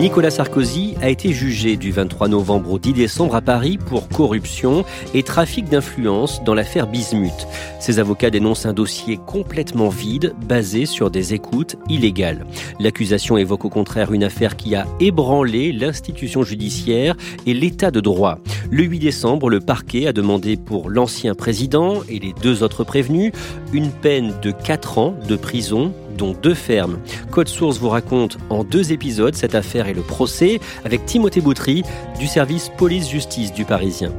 Nicolas Sarkozy a été jugé du 23 novembre au 10 décembre à Paris pour corruption et trafic d'influence dans l'affaire Bismuth. Ses avocats dénoncent un dossier complètement vide, basé sur des écoutes illégales. L'accusation évoque au contraire une affaire qui a ébranlé l'institution judiciaire et l'état de droit. Le 8 décembre, le parquet a demandé pour l'ancien président et les deux autres prévenus une peine de 4 ans de prison deux fermes. Code Source vous raconte en deux épisodes cette affaire et le procès avec Timothée Boutry du service police-justice du Parisien.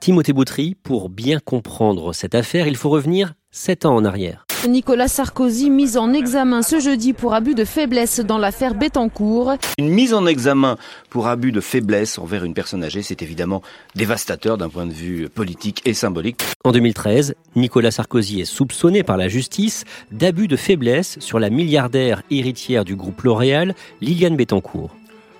Timothée Boutry, pour bien comprendre cette affaire, il faut revenir sept ans en arrière. Nicolas Sarkozy mis en examen ce jeudi pour abus de faiblesse dans l'affaire Bettencourt. Une mise en examen pour abus de faiblesse envers une personne âgée, c'est évidemment dévastateur d'un point de vue politique et symbolique. En 2013, Nicolas Sarkozy est soupçonné par la justice d'abus de faiblesse sur la milliardaire héritière du groupe L'Oréal, Liliane Bettencourt.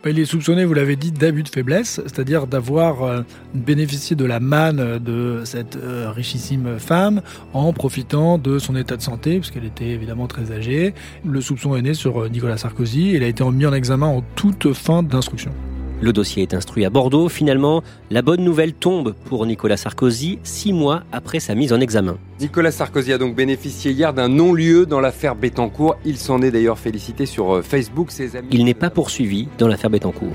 Il est soupçonné, vous l'avez dit, d'abus de faiblesse, c'est-à-dire d'avoir euh, bénéficié de la manne de cette euh, richissime femme en profitant de son état de santé, puisqu'elle était évidemment très âgée. Le soupçon est né sur euh, Nicolas Sarkozy. Il a été mis en examen en toute fin d'instruction. Le dossier est instruit à Bordeaux. Finalement, la bonne nouvelle tombe pour Nicolas Sarkozy, six mois après sa mise en examen. Nicolas Sarkozy a donc bénéficié hier d'un non-lieu dans l'affaire Bettencourt. Il s'en est d'ailleurs félicité sur euh, Facebook. Ses amis... Il n'est pas poursuivi dans l'affaire Bettencourt.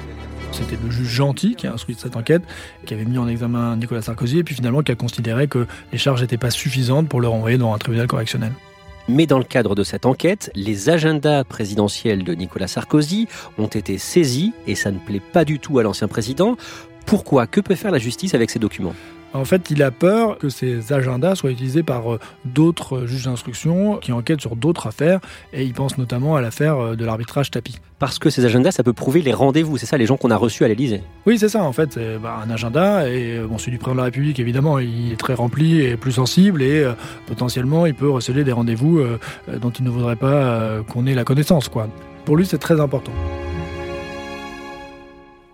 C'était le juge gentil qui a instruit cette enquête, qui avait mis en examen Nicolas Sarkozy, et puis finalement qui a considéré que les charges n'étaient pas suffisantes pour le renvoyer dans un tribunal correctionnel. Mais dans le cadre de cette enquête, les agendas présidentiels de Nicolas Sarkozy ont été saisis, et ça ne plaît pas du tout à l'ancien président. Pourquoi? Que peut faire la justice avec ces documents? En fait, il a peur que ces agendas soient utilisés par euh, d'autres juges d'instruction qui enquêtent sur d'autres affaires, et il pense notamment à l'affaire euh, de l'arbitrage tapis. Parce que ces agendas, ça peut prouver les rendez-vous, c'est ça, les gens qu'on a reçus à l'Élysée Oui, c'est ça, en fait, c'est bah, un agenda, et euh, bon, celui du président de la République, évidemment, il est très rempli et plus sensible, et potentiellement, il peut receler des rendez-vous dont il ne voudrait pas qu'on ait la connaissance, quoi. Pour lui, c'est très important.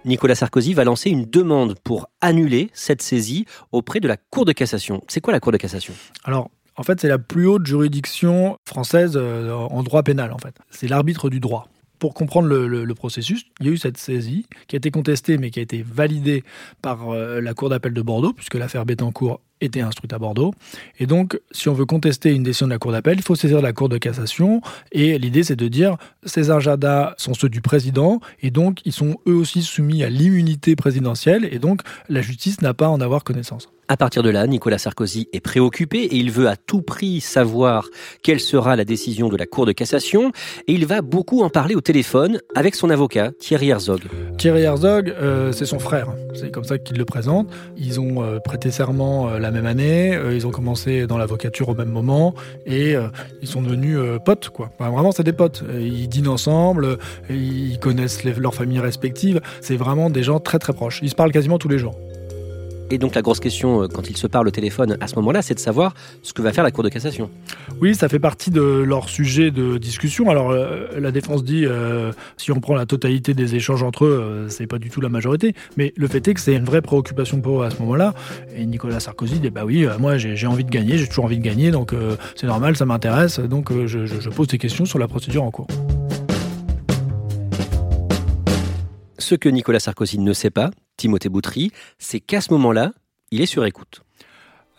Nicolas Sarkozy va lancer une demande pour annuler cette saisie auprès de la Cour de cassation. C'est quoi la Cour de cassation? Alors, en fait, c'est la plus haute juridiction française euh, en droit pénal, en fait. C'est l'arbitre du droit. Pour comprendre le, processus, il y a eu cette saisie qui a été contestée mais qui a été validée par euh, la Cour d'appel de Bordeaux, puisque l'affaire Bettencourt était instruite à Bordeaux. Et donc, si on veut contester une décision de la Cour d'appel, il faut saisir la Cour de cassation. Et l'idée, c'est de dire ces agendas sont ceux du président, et donc ils sont eux aussi soumis à l'immunité présidentielle, et donc la justice n'a pas à en avoir connaissance. À partir de là, Nicolas Sarkozy est préoccupé et il veut à tout prix savoir quelle sera la décision de la Cour de cassation. Et il va beaucoup en parler au téléphone avec son avocat, Thierry Herzog. Thierry Herzog, euh, c'est son frère. C'est comme ça qu'il le présente. Ils ont euh, prêté serment euh, la même année. ils ont commencé dans l'avocature au même moment. Et ils sont devenus potes, quoi. vraiment, c'est des potes. Ils dînent ensemble. Ils connaissent leurs familles respectives. C'est vraiment des gens très très proches. Ils se parlent quasiment tous les jours. Et donc la grosse question euh, quand ils se parlent au téléphone à ce moment-là, c'est de savoir ce que va faire la Cour de cassation. Oui, ça fait partie de leur sujet de discussion. Alors euh, la défense dit, euh, si on prend la totalité des échanges entre eux, c'est pas du tout la majorité. Mais le fait est que c'est une vraie préoccupation pour eux à ce moment-là. Et Nicolas Sarkozy dit, bah oui, moi j'ai envie de gagner, j'ai toujours envie de gagner, donc c'est normal, ça m'intéresse. Donc je, je pose des questions sur la procédure en cours. Ce que Nicolas Sarkozy ne sait pas, Timothée Boutry, c'est qu'à ce moment-là, il est sur écoute.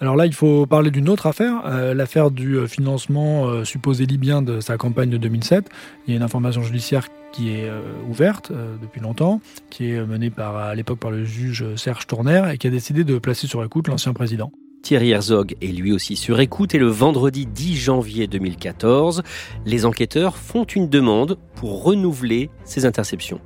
Alors là, il faut parler d'une autre affaire, euh, l'affaire du euh, financement euh, supposé libyen de sa campagne de 2007. Il y a une information judiciaire qui est ouverte depuis longtemps, qui est menée par, à l'époque par le juge Serge Tourner et qui a décidé de placer sur écoute l'ancien président. Thierry Herzog est lui aussi sur écoute et le vendredi 10 janvier 2014, les enquêteurs font une demande pour renouveler ces interceptions.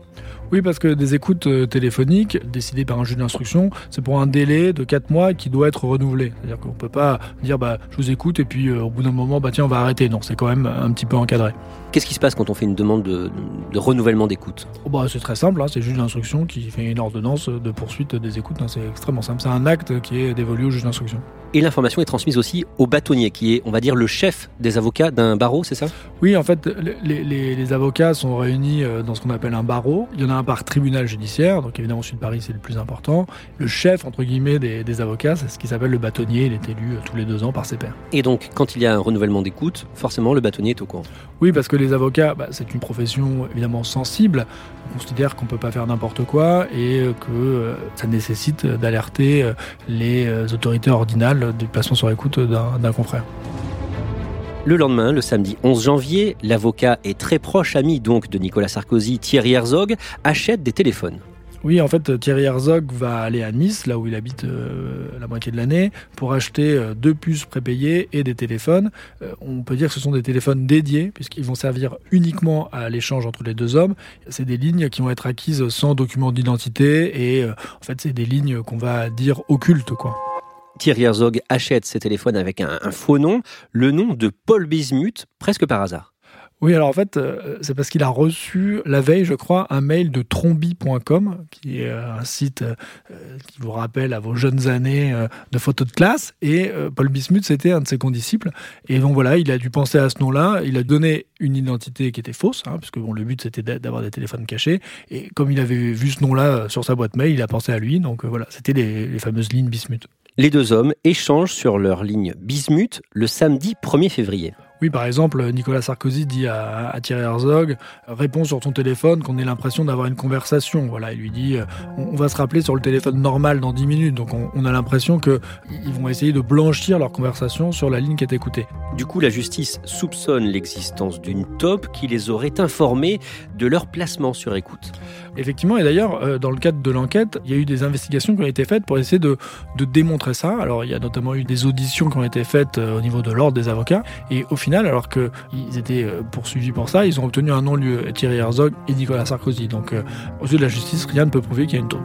Oui, parce que des écoutes euh, téléphoniques décidées par un juge d'instruction, c'est pour un délai de 4 mois qui doit être renouvelé. C'est-à-dire qu'on ne peut pas dire bah, je vous écoute et puis euh, au bout d'un moment, bah, tiens, on va arrêter. Non, c'est quand même un petit peu encadré. Qu'est-ce qui se passe quand on fait une demande de, renouvellement d'écoute? Oh, bah, C'est très simple, hein, c'est le juge d'instruction qui fait une ordonnance de poursuite des écoutes. Hein, c'est extrêmement simple. C'est un acte qui est dévolu au juge d'instruction. Et l'information est transmise aussi au bâtonnier, qui est, on va dire, le chef des avocats d'un barreau, c'est ça? Oui, en fait, les, les, avocats sont réunis euh, dans ce qu'on appelle un barreau. Il y en a un par tribunal judiciaire, donc évidemment, de Paris, c'est le plus important. Le chef, entre guillemets, des, avocats, c'est ce qui s'appelle le bâtonnier. Il est élu euh, tous les deux ans par ses pairs. Et donc, quand il y a un renouvellement d'écoute, forcément, le bâtonnier est au courant Oui, parce que les avocats, bah, c'est une profession évidemment sensible. On considère qu'on ne peut pas faire n'importe quoi et euh, que ça nécessite d'alerter les autorités ordinales du placement sur écoute d'un confrère. Le lendemain, le samedi 11 janvier, l'avocat et très proche ami donc de Nicolas Sarkozy, Thierry Herzog, achète des téléphones. Oui, en fait, Thierry Herzog va aller à Nice, là où il habite euh, la moitié de l'année, pour acheter euh, deux puces prépayées et des téléphones. Euh, on peut dire que ce sont des téléphones dédiés, puisqu'ils vont servir uniquement à l'échange entre les deux hommes. C'est des lignes qui vont être acquises sans document d'identité, et en fait, c'est des lignes qu'on va dire occultes, quoi. Thierry Herzog achète ses téléphones avec un, faux nom, le nom de Paul Bismuth, presque par hasard. Oui, alors en fait, euh, c'est parce qu'il a reçu la veille, je crois, un mail de trombi.com, qui est euh, un site euh, qui vous rappelle à vos jeunes années de photos de classe. Et Paul Bismuth, c'était un de ses condisciples. Et donc voilà, il a dû penser à ce nom-là. Il a donné une identité qui était fausse, hein, puisque bon, le but c'était d'avoir des téléphones cachés. Et comme il avait vu ce nom-là sur sa boîte mail, il a pensé à lui. Donc voilà, c'était les, les fameuses lignes Bismuth. Les deux hommes échangent sur leur ligne Bismuth le samedi 1er février. Oui, par exemple, Nicolas Sarkozy dit à, Thierry Herzog réponds sur ton téléphone qu'on ait l'impression d'avoir une conversation. Voilà, il lui dit euh, on, va se rappeler sur le téléphone normal dans 10 minutes. Donc on, a l'impression qu'ils vont essayer de blanchir leur conversation sur la ligne qui est écoutée. Du coup, la justice soupçonne l'existence d'une taupe qui les aurait informés de leur placement sur écoute. Effectivement, et d'ailleurs, euh, dans le cadre de l'enquête, il y a eu des investigations qui ont été faites pour essayer de, démontrer ça. Alors, il y a notamment eu des auditions qui ont été faites euh, au niveau de l'ordre des avocats. Et au final, alors qu'ils étaient euh, poursuivis pour ça, ils ont obtenu un non-lieu, Thierry Herzog et Nicolas Sarkozy. Donc, aux yeux de la justice, rien ne peut prouver qu'il y a une taupe.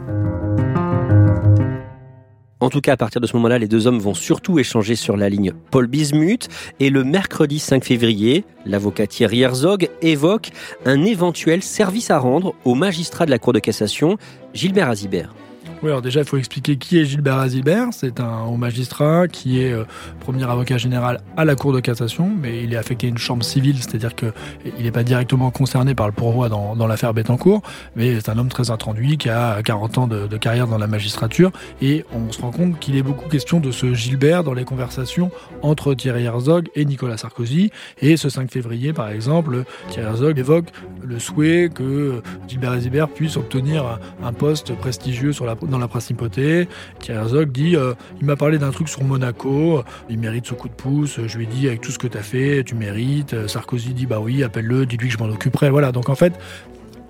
En tout cas, à partir de ce moment-là, les deux hommes vont surtout échanger sur la ligne Paul Bismuth. Et le mercredi 5 février, l'avocat Thierry Herzog évoque un éventuel service à rendre au magistrat de la Cour de cassation, Gilbert Azibert. Oui, alors déjà, il faut expliquer qui est Gilbert Azilbert. C'est un haut magistrat qui est euh, premier avocat général à la Cour de cassation, mais il est affecté à une chambre civile, c'est-à-dire qu'il n'est pas directement concerné par le pourvoi dans, l'affaire Bettencourt, mais c'est un homme très introduit qui a 40 ans de, de, carrière dans la magistrature, et on se rend compte qu'il est beaucoup question de ce Gilbert dans les conversations entre Thierry Herzog et Nicolas Sarkozy. Et ce 5 février, par exemple, Thierry Herzog évoque le souhait que Gilbert Azilbert puisse obtenir un poste prestigieux sur la dans la principauté. Thierry Herzog dit euh, il m'a parlé d'un truc sur Monaco, il mérite ce coup de pouce. Je lui ai dit avec tout ce que tu as fait, tu mérites. Sarkozy dit bah oui, appelle-le, dis-lui que je m'en occuperai. Voilà, donc en fait,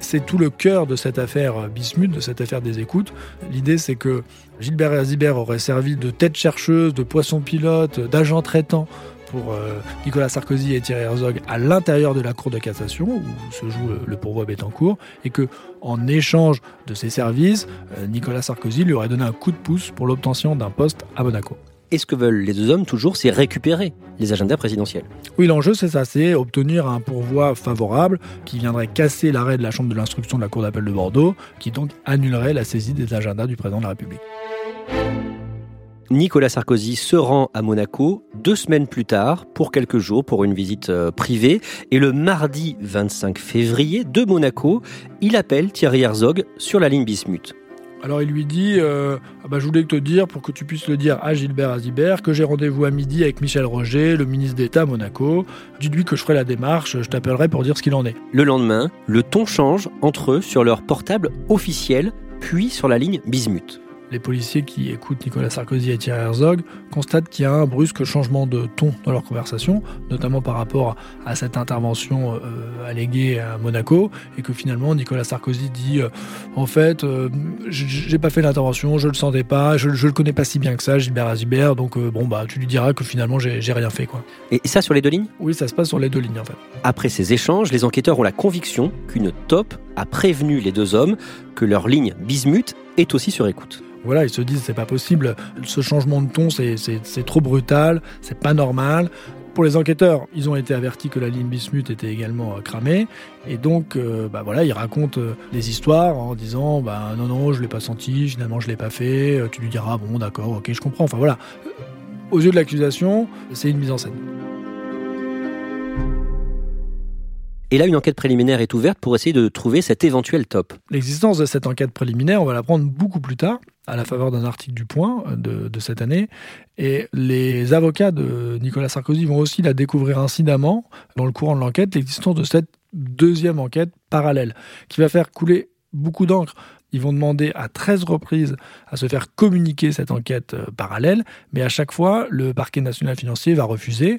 c'est tout le cœur de cette affaire Bismuth, de cette affaire des écoutes. L'idée, c'est que Gilbert Azibert aurait servi de tête chercheuse, de poisson pilote, d'agent traitant pour euh, Nicolas Sarkozy et Thierry Herzog à l'intérieur de la Cour de cassation où se joue le pourvoi Bettencourt et que en échange de ses services, euh, Nicolas Sarkozy lui aurait donné un coup de pouce pour l'obtention d'un poste à Monaco. Et ce que veulent les deux hommes toujours, c'est récupérer les agendas présidentiels? Oui, l'enjeu, c'est ça, c'est obtenir un pourvoi favorable qui viendrait casser l'arrêt de la Chambre de l'instruction de la Cour d'appel de Bordeaux, qui donc annulerait la saisie des agendas du président de la République. Nicolas Sarkozy se rend à Monaco deux semaines plus tard pour quelques jours pour une visite euh, privée. Et le mardi 25 février de Monaco, il appelle Thierry Herzog sur la ligne Bismuth. Alors il lui dit euh, ah bah, Je voulais te dire, pour que tu puisses le dire à Gilbert Azibert, que j'ai rendez-vous à midi avec Michel Roger, le ministre d'État à Monaco. Dis-lui que je ferai la démarche, je t'appellerai pour dire ce qu'il en est. Le lendemain, le ton change entre eux sur leur portable officiel, puis sur la ligne Bismuth les policiers qui écoutent Nicolas Sarkozy et Thierry Herzog constatent qu'il y a un brusque changement de ton dans leur conversation, notamment par rapport à cette intervention euh, alléguée à Monaco, et que finalement Nicolas Sarkozy dit euh, en fait, euh, j'ai pas fait l'intervention, je le sentais pas, je, je, le connais pas si bien que ça, Gilbert Azibert, donc bon bah tu lui diras que finalement j'ai rien fait quoi. Et ça sur les deux lignes? Oui, ça se passe sur les deux lignes en fait. Après ces échanges, les enquêteurs ont la conviction qu'une top a prévenu les deux hommes que leur ligne bismuth est aussi sur écoute voilà, ils se disent c'est pas possible, ce changement de ton c'est trop brutal, c'est pas normal. Pour les enquêteurs, ils ont été avertis que la ligne bismuth était également euh, cramée, et donc euh, bah voilà, ils racontent euh, des histoires en disant bah non non je l'ai pas senti, finalement je l'ai pas fait, tu lui diras bon d'accord, ok je comprends. Enfin voilà, aux yeux de l'accusation, c'est une mise en scène. Et là, une enquête préliminaire est ouverte pour essayer de trouver cet éventuel top. L'existence de cette enquête préliminaire, on va la prendre beaucoup plus tard, à la faveur d'un article du Point euh, de, cette année. Et les avocats de Nicolas Sarkozy vont aussi la découvrir incidemment, dans le courant de l'enquête, l'existence de cette deuxième enquête parallèle, qui va faire couler beaucoup d'encre. Ils vont demander à 13 reprises à se faire communiquer cette enquête euh, parallèle, mais à chaque fois, le parquet national financier va refuser.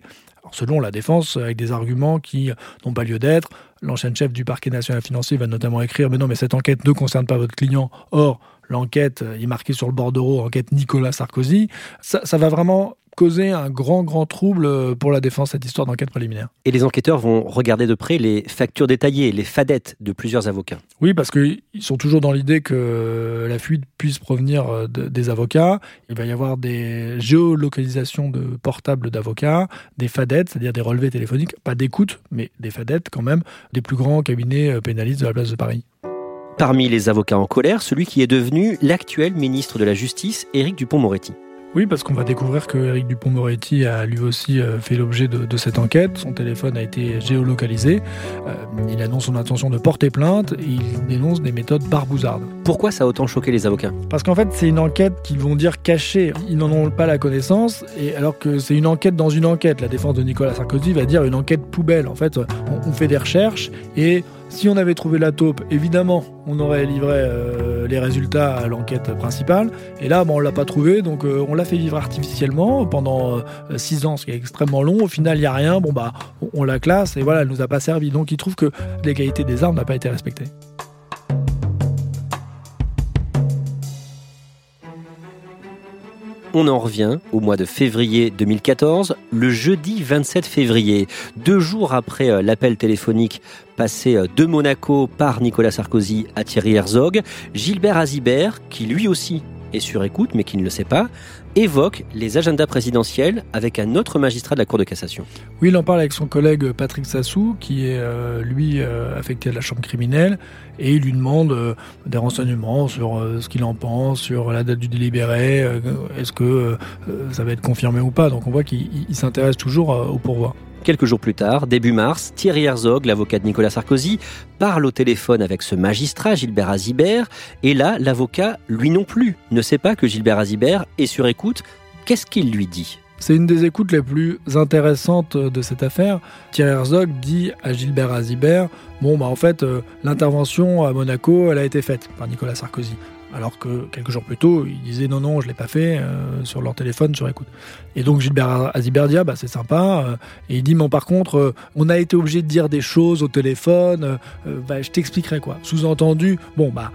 Selon la défense, avec des arguments qui n'ont pas lieu d'être, l'ancien chef du parquet national financier va notamment écrire Mais non, mais cette enquête ne concerne pas votre client. Or, l'enquête est marquée sur le bordereau, enquête Nicolas Sarkozy. Ça, ça va vraiment causer un grand, grand trouble pour la défense, cette histoire d'enquête préliminaire. Et les enquêteurs vont regarder de près les factures détaillées, les fadettes de plusieurs avocats. Oui, parce qu'ils sont toujours dans l'idée que la fuite puisse provenir euh, des avocats. Il va y avoir des géolocalisations de portables d'avocats, des fadettes, c'est-à-dire des relevés téléphoniques, pas d'écoute, mais des fadettes quand même, des plus grands cabinets euh, pénalistes de la place de Paris. Parmi les avocats en colère, celui qui est devenu l'actuel ministre de la Justice, Éric Dupont-Moretti. Oui, parce qu'on va découvrir que Eric Dupont-Moretti a lui aussi euh, fait l'objet de, cette enquête. Son téléphone a été géolocalisé. Euh, il annonce son intention de porter plainte et il dénonce des méthodes barbouzardes. Pourquoi ça a autant choqué les avocats? Parce qu'en fait, c'est une enquête qu'ils vont dire cachée. Ils n'en ont pas la connaissance, et alors que c'est une enquête dans une enquête. La défense de Nicolas Sarkozy va dire une enquête poubelle. En fait, on, fait des recherches et si on avait trouvé la taupe, évidemment, on aurait livré euh, les résultats à l'enquête principale. Et là, bon, on l'a pas trouvé, donc euh, on l'a fait vivre artificiellement pendant euh, six ans, ce qui est extrêmement long. Au final, il y a rien. Bon bah, on, la classe et voilà, elle nous a pas servi. Donc, il trouve que l'égalité des armes n'a pas été respectée. On en revient au mois de février 2014, le jeudi 27 février, deux jours après euh, l'appel téléphonique passé euh, de Monaco par Nicolas Sarkozy à Thierry Herzog, Gilbert Azibert, qui lui aussi est sur écoute mais qui ne le sait pas, évoque les agendas présidentiels avec un autre magistrat de la Cour de cassation. Oui, il en parle avec son collègue Patrick Sassou, qui est euh, lui euh, affecté à la chambre criminelle, et il lui demande euh, des renseignements sur ce qu'il en pense, sur la date du délibéré, est-ce que ça va être confirmé ou pas. Donc on voit qu'il s'intéresse toujours au pourvoi. Quelques jours plus tard, début mars, Thierry Herzog, l'avocat de Nicolas Sarkozy, parle au téléphone avec ce magistrat, Gilbert Azibert, et là, l'avocat, lui non plus, ne sait pas que Gilbert Azibert est sur écoute. Qu'est-ce qu'il lui dit? C'est une des écoutes les plus intéressantes de cette affaire. Thierry Herzog dit à Gilbert Azibert Bon, bah en fait, euh, l'intervention à Monaco, elle a été faite par Nicolas Sarkozy. Alors que quelques jours plus tôt, ils disaient non, non, je ne l'ai pas fait euh, sur leur téléphone, sur écoute. Et donc Gilbert Aziberdia, bah, c'est sympa. Euh, et il dit, mais par contre, euh, on a été obligé de dire des choses au téléphone, bah, je t'expliquerai quoi. Sous-entendu, bon, bah,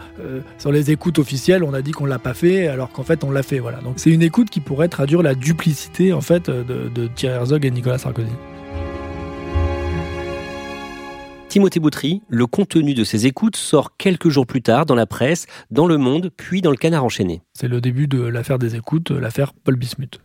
sur les écoutes officielles, on a dit qu'on ne l'a pas fait, alors qu'en fait, on l'a fait. Voilà. Donc c'est une écoute qui pourrait traduire la duplicité en fait de, de Thierry Herzog et Nicolas Sarkozy. Timothée Boutry, le contenu de ses écoutes sort quelques jours plus tard dans la presse, dans Le Monde, puis dans le Canard enchaîné. C'est le début de l'affaire des écoutes, l'affaire Paul Bismuth.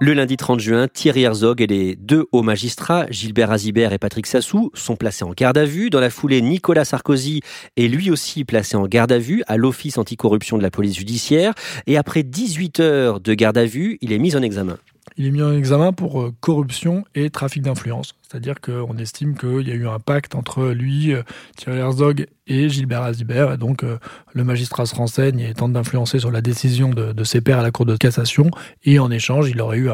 Le lundi 30 juin, Thierry Herzog et les deux hauts magistrats, Gilbert Azibert et Patrick Sassou, sont placés en garde à vue. Dans la foulée, Nicolas Sarkozy est lui aussi placé en garde à vue à l'Office anticorruption de la police judiciaire. Et après 18 heures de garde à vue, il est mis en examen. Il est mis en examen pour euh, corruption et trafic d'influence. C'est-à-dire qu'on estime qu'il y a eu un pacte entre lui, euh, Thierry Herzog et Gilbert Azibert. Et donc, euh, le magistrat se renseigne et tente d'influencer sur la décision de, ses pairs à la Cour de cassation. Et en échange, il aurait eu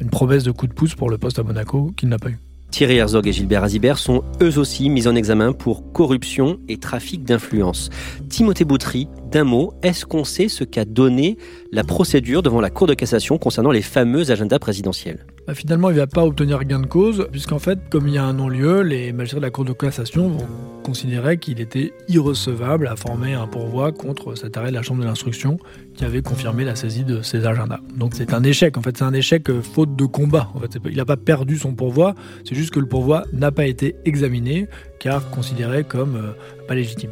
une promesse de coup de pouce pour le poste à Monaco qu'il n'a pas eu. Thierry Herzog et Gilbert Azibert sont eux aussi mis en examen pour corruption et trafic d'influence. Timothée Boutry, d'un mot, est-ce qu'on sait ce qu'a donné la procédure devant la Cour de cassation concernant les fameux agendas présidentiels? Bah, Finalement, il ne va pas obtenir gain de cause, puisqu'en fait, comme il y a un non-lieu, les magistrats de la Cour de cassation vont considérer qu'il était irrecevable à former un pourvoi contre cet arrêt de la Chambre de l'instruction qui avait confirmé la saisie de ses agendas. Donc c'est un échec, en fait, c'est un échec euh, faute de combat. Il n'a pas perdu son pourvoi, c'est juste que le pourvoi n'a pas été examiné, car considéré comme euh, pas légitime.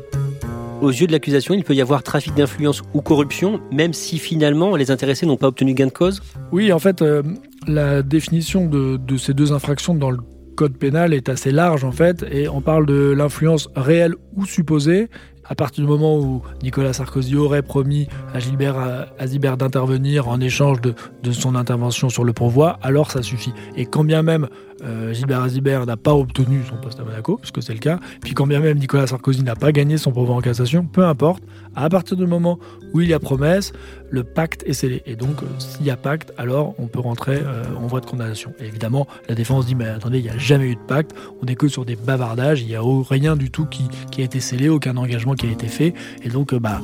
Aux yeux de l'accusation, il peut y avoir trafic d'influence ou corruption, même si finalement les intéressés n'ont pas obtenu gain de cause? Oui, en fait, euh, la définition de, de, ces deux infractions dans le code pénal est assez large en fait, et on parle de l'influence réelle ou supposée, à partir du moment où Nicolas Sarkozy aurait promis à Gilbert Azibert d'intervenir en échange de, de, son intervention sur le pourvoi, alors ça suffit. Et quand bien même euh, Gilbert Azibert n'a pas obtenu son poste à Monaco, puisque c'est le cas, puis quand bien même Nicolas Sarkozy n'a pas gagné son pourvoi en cassation, peu importe, à partir du moment où il y a promesse, le pacte est scellé. Et donc, euh, s'il y a pacte, alors on peut rentrer euh, en voie de condamnation. Et évidemment, la défense dit, mais attendez, il n'y a jamais eu de pacte, on n'est que sur des bavardages, il n'y a rien du tout qui, qui, a été scellé, aucun engagement a été fait. Et donc, bah,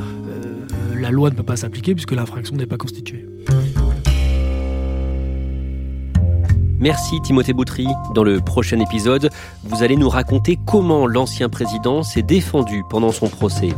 la loi ne peut pas s'appliquer puisque l'infraction n'est pas constituée. Merci Timothée Boutry. Dans le prochain épisode, vous allez nous raconter comment l'ancien président s'est défendu pendant son procès.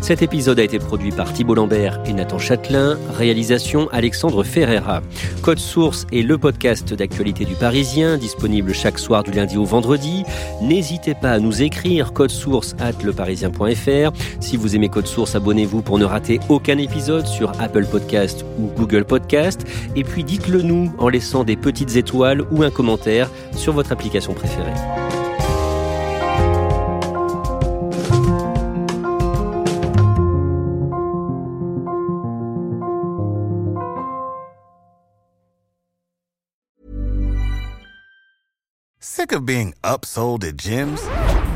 Cet épisode a été produit par Thibault Lambert et Nathan Châtelain, réalisation Alexandre Ferreira. Code Source est le podcast d'actualité du Parisien, disponible chaque soir du lundi au vendredi. N'hésitez pas à nous écrire code source at leparisien.fr. Si vous aimez Code Source, abonnez-vous pour ne rater aucun épisode sur Apple Podcast ou Google Podcast. Et puis dites-le nous en laissant des petites étoiles ou un commentaire sur votre application préférée. Sick of being upsold at gyms?